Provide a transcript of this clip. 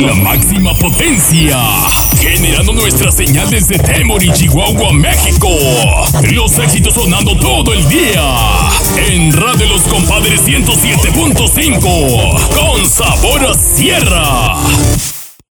La máxima potencia. Generando nuestra señal desde Temory, Chihuahua, México. Los éxitos sonando todo el día. En Radio Los Compadres 107.5. Con sabor a sierra.